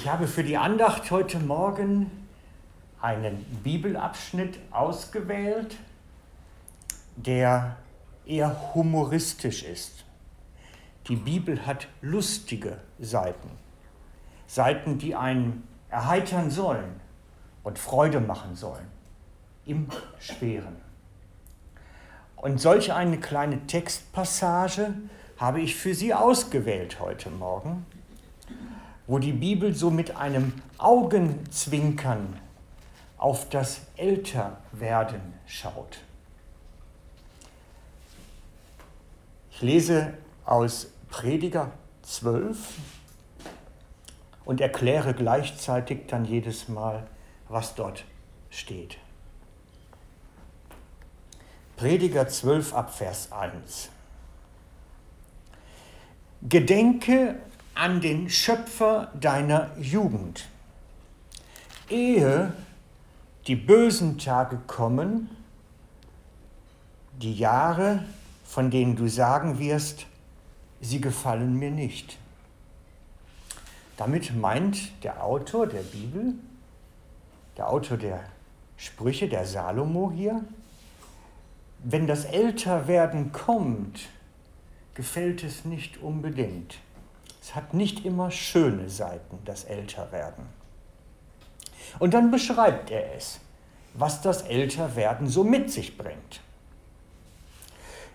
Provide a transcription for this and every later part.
Ich habe für die Andacht heute Morgen einen Bibelabschnitt ausgewählt, der eher humoristisch ist. Die Bibel hat lustige Seiten, Seiten, die einen erheitern sollen und Freude machen sollen im Schweren. Und solch eine kleine Textpassage habe ich für Sie ausgewählt heute Morgen, wo die Bibel so mit einem Augenzwinkern auf das Älterwerden schaut. Ich lese aus Prediger 12 und erkläre gleichzeitig dann jedes Mal, was dort steht. Prediger 12 ab Vers 1. Gedenke an den Schöpfer deiner Jugend, ehe die bösen Tage kommen, die Jahre, von denen du sagen wirst, sie gefallen mir nicht. Damit meint der Autor der Bibel, der Autor der Sprüche, der Salomo hier, wenn das Älterwerden kommt, gefällt es nicht unbedingt. Es hat nicht immer schöne Seiten, das Älterwerden. Und dann beschreibt er es, was das Älterwerden so mit sich bringt.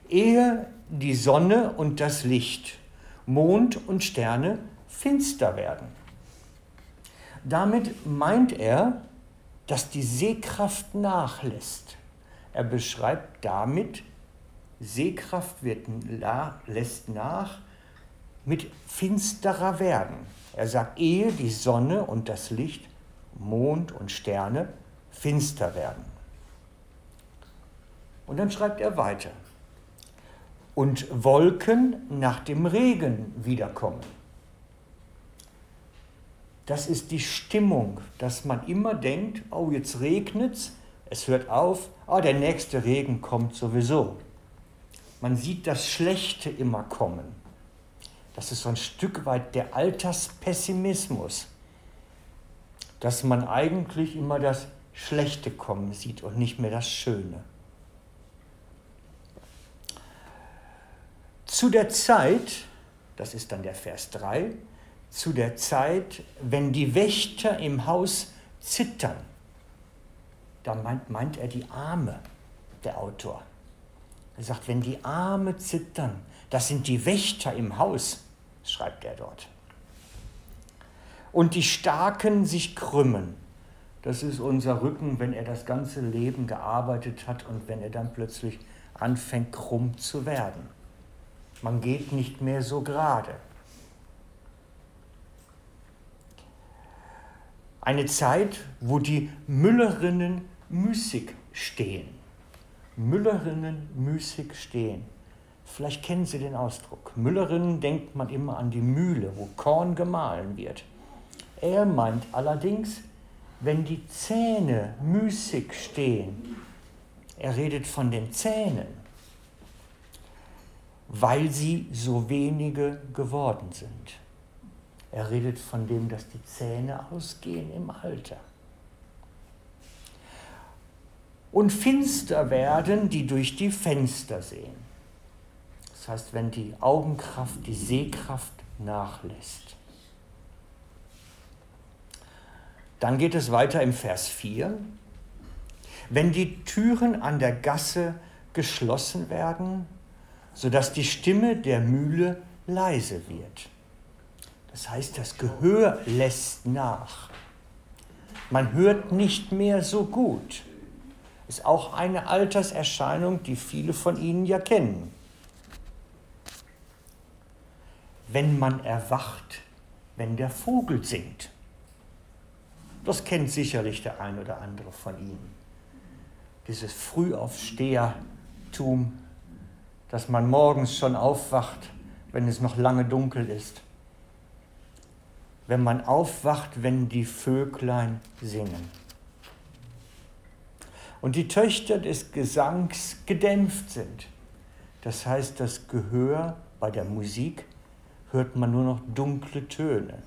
Ehe die Sonne und das Licht, Mond und Sterne finster werden. Damit meint er, dass die Sehkraft nachlässt. Er beschreibt damit, Sehkraft wird, lässt nach mit finsterer werden. Er sagt, ehe die Sonne und das Licht, Mond und Sterne finster werden. Und dann schreibt er weiter. Und Wolken nach dem Regen wiederkommen. Das ist die Stimmung, dass man immer denkt, oh, jetzt regnet's, es hört auf, oh, der nächste Regen kommt sowieso. Man sieht das Schlechte immer kommen. Das ist so ein Stück weit der Alterspessimismus, dass man eigentlich immer das Schlechte kommen sieht und nicht mehr das Schöne. Zu der Zeit, das ist dann der Vers 3, zu der Zeit, wenn die Wächter im Haus zittern, da meint, meint er die Arme, der Autor. Er sagt, wenn die Arme zittern, das sind die Wächter im Haus, schreibt er dort. Und die Starken sich krümmen. Das ist unser Rücken, wenn er das ganze Leben gearbeitet hat und wenn er dann plötzlich anfängt krumm zu werden. Man geht nicht mehr so gerade. Eine Zeit, wo die Müllerinnen müßig stehen. Müllerinnen müßig stehen. Vielleicht kennen Sie den Ausdruck. Müllerinnen denkt man immer an die Mühle, wo Korn gemahlen wird. Er meint allerdings, wenn die Zähne müßig stehen. Er redet von den Zähnen, weil sie so wenige geworden sind. Er redet von dem, dass die Zähne ausgehen im Alter und finster werden, die durch die Fenster sehen. Das heißt, wenn die Augenkraft, die Sehkraft nachlässt. Dann geht es weiter im Vers 4. Wenn die Türen an der Gasse geschlossen werden, sodass die Stimme der Mühle leise wird. Das heißt, das Gehör lässt nach. Man hört nicht mehr so gut ist auch eine Alterserscheinung, die viele von Ihnen ja kennen. Wenn man erwacht, wenn der Vogel singt. Das kennt sicherlich der ein oder andere von Ihnen. Dieses Frühaufstehertum, dass man morgens schon aufwacht, wenn es noch lange dunkel ist. Wenn man aufwacht, wenn die Vöglein singen und die Töchter des Gesangs gedämpft sind. Das heißt, das Gehör bei der Musik hört man nur noch dunkle Töne.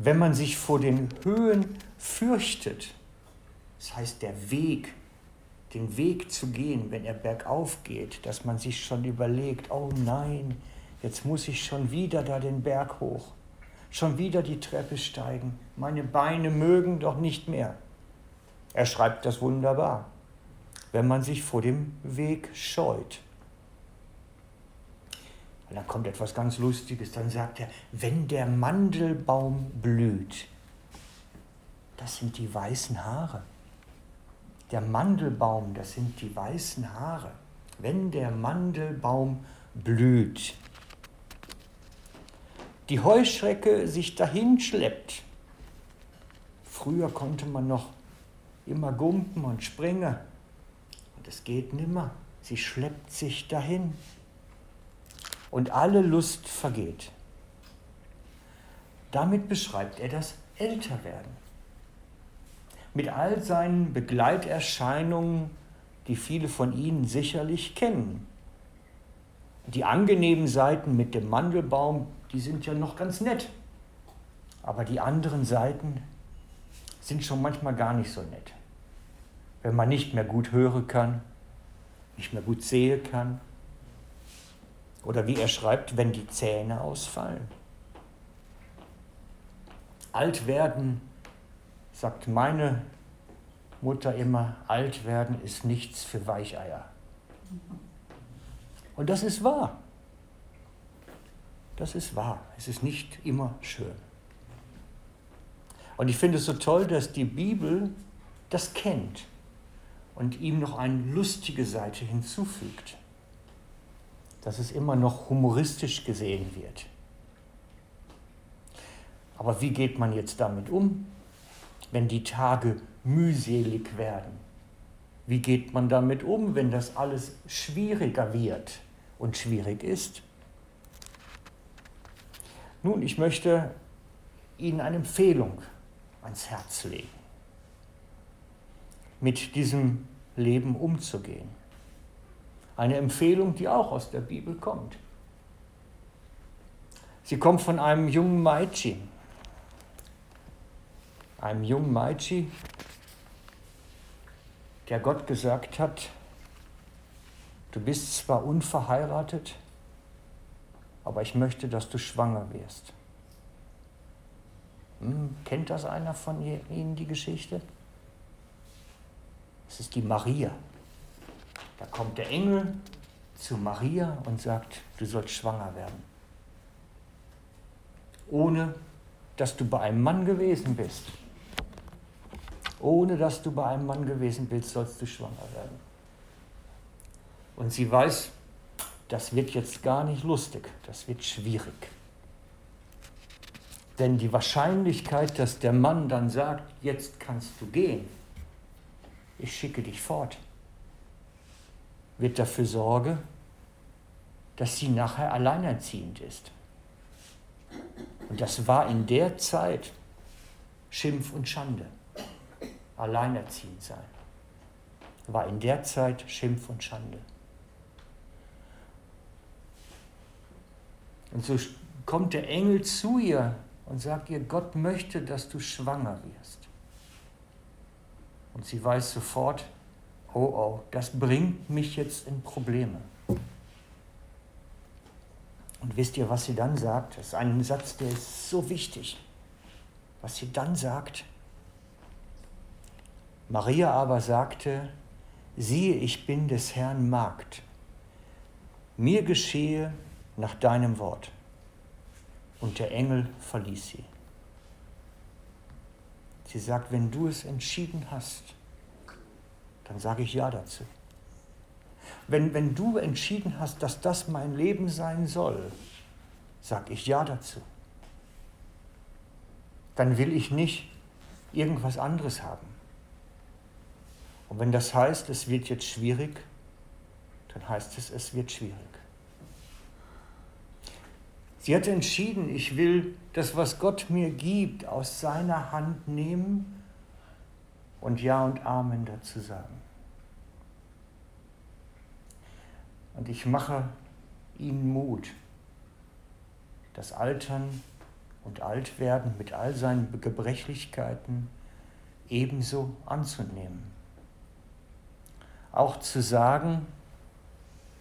wenn man sich vor den Höhen fürchtet, das heißt der Weg, den Weg zu gehen, wenn er bergauf geht, dass man sich schon überlegt, oh nein, jetzt muss ich schon wieder da den Berg hoch, schon wieder die Treppe steigen, meine Beine mögen doch nicht mehr. Er schreibt das wunderbar, wenn man sich vor dem Weg scheut. Und dann kommt etwas ganz Lustiges, dann sagt er, wenn der Mandelbaum blüht, das sind die weißen Haare. Der Mandelbaum, das sind die weißen Haare. Wenn der Mandelbaum blüht, die Heuschrecke sich dahin schleppt. Früher konnte man noch immer gumpen und springen. Und es geht nimmer. Sie schleppt sich dahin und alle Lust vergeht. Damit beschreibt er das Älterwerden. Mit all seinen Begleiterscheinungen, die viele von Ihnen sicherlich kennen. Die angenehmen Seiten mit dem Mandelbaum, die sind ja noch ganz nett. Aber die anderen Seiten sind schon manchmal gar nicht so nett. Wenn man nicht mehr gut hören kann, nicht mehr gut sehen kann, oder wie er schreibt, wenn die Zähne ausfallen. Alt werden, sagt meine Mutter immer, alt werden ist nichts für Weicheier. Und das ist wahr. Das ist wahr. Es ist nicht immer schön. Und ich finde es so toll, dass die Bibel das kennt und ihm noch eine lustige Seite hinzufügt dass es immer noch humoristisch gesehen wird. Aber wie geht man jetzt damit um, wenn die Tage mühselig werden? Wie geht man damit um, wenn das alles schwieriger wird und schwierig ist? Nun, ich möchte Ihnen eine Empfehlung ans Herz legen, mit diesem Leben umzugehen. Eine Empfehlung, die auch aus der Bibel kommt. Sie kommt von einem jungen Maichi. Einem jungen Maichi, der Gott gesagt hat, du bist zwar unverheiratet, aber ich möchte, dass du schwanger wirst. Hm, kennt das einer von Ihnen die Geschichte? Es ist die Maria. Da kommt der Engel zu Maria und sagt, du sollst schwanger werden. Ohne dass du bei einem Mann gewesen bist. Ohne dass du bei einem Mann gewesen bist, sollst du schwanger werden. Und sie weiß, das wird jetzt gar nicht lustig, das wird schwierig. Denn die Wahrscheinlichkeit, dass der Mann dann sagt, jetzt kannst du gehen, ich schicke dich fort, wird dafür sorgen, dass sie nachher alleinerziehend ist. Und das war in der Zeit Schimpf und Schande. Alleinerziehend sein. War in der Zeit Schimpf und Schande. Und so kommt der Engel zu ihr und sagt ihr, Gott möchte, dass du schwanger wirst. Und sie weiß sofort, oh oh, das bringt mich jetzt in Probleme. Und wisst ihr, was sie dann sagt? Das ist ein Satz, der ist so wichtig. Was sie dann sagt? Maria aber sagte, siehe, ich bin des Herrn Magd. Mir geschehe nach deinem Wort. Und der Engel verließ sie. Sie sagt, wenn du es entschieden hast, dann sage ich ja dazu. Wenn, wenn du entschieden hast, dass das mein Leben sein soll, sage ich ja dazu. Dann will ich nicht irgendwas anderes haben. Und wenn das heißt, es wird jetzt schwierig, dann heißt es, es wird schwierig. Sie hat entschieden, ich will das, was Gott mir gibt, aus seiner Hand nehmen und Ja und Amen dazu sagen. Und ich mache ihnen Mut. Das Altern und alt werden mit all seinen Gebrechlichkeiten ebenso anzunehmen. Auch zu sagen,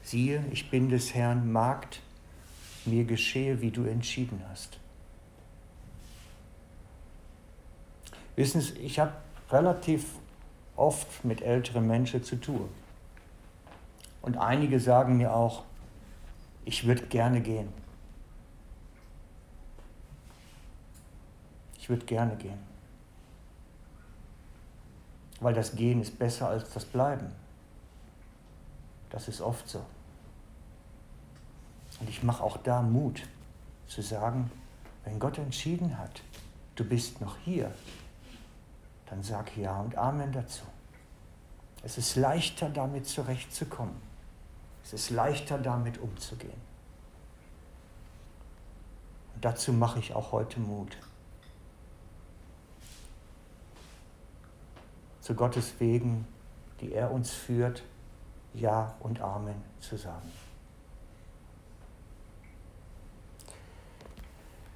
siehe, ich bin des Herrn Magd, mir geschehe, wie du entschieden hast. Wissen Sie, ich habe relativ oft mit älteren Menschen zu tun. Und einige sagen mir auch, ich würde gerne gehen. Ich würde gerne gehen. Weil das Gehen ist besser als das Bleiben. Das ist oft so. Und ich mache auch da Mut zu sagen, wenn Gott entschieden hat, du bist noch hier, dann sag Ja und Amen dazu. Es ist leichter damit zurechtzukommen. Es ist leichter damit umzugehen. Und dazu mache ich auch heute Mut. Zu Gottes Wegen, die er uns führt, Ja und Amen zu sagen.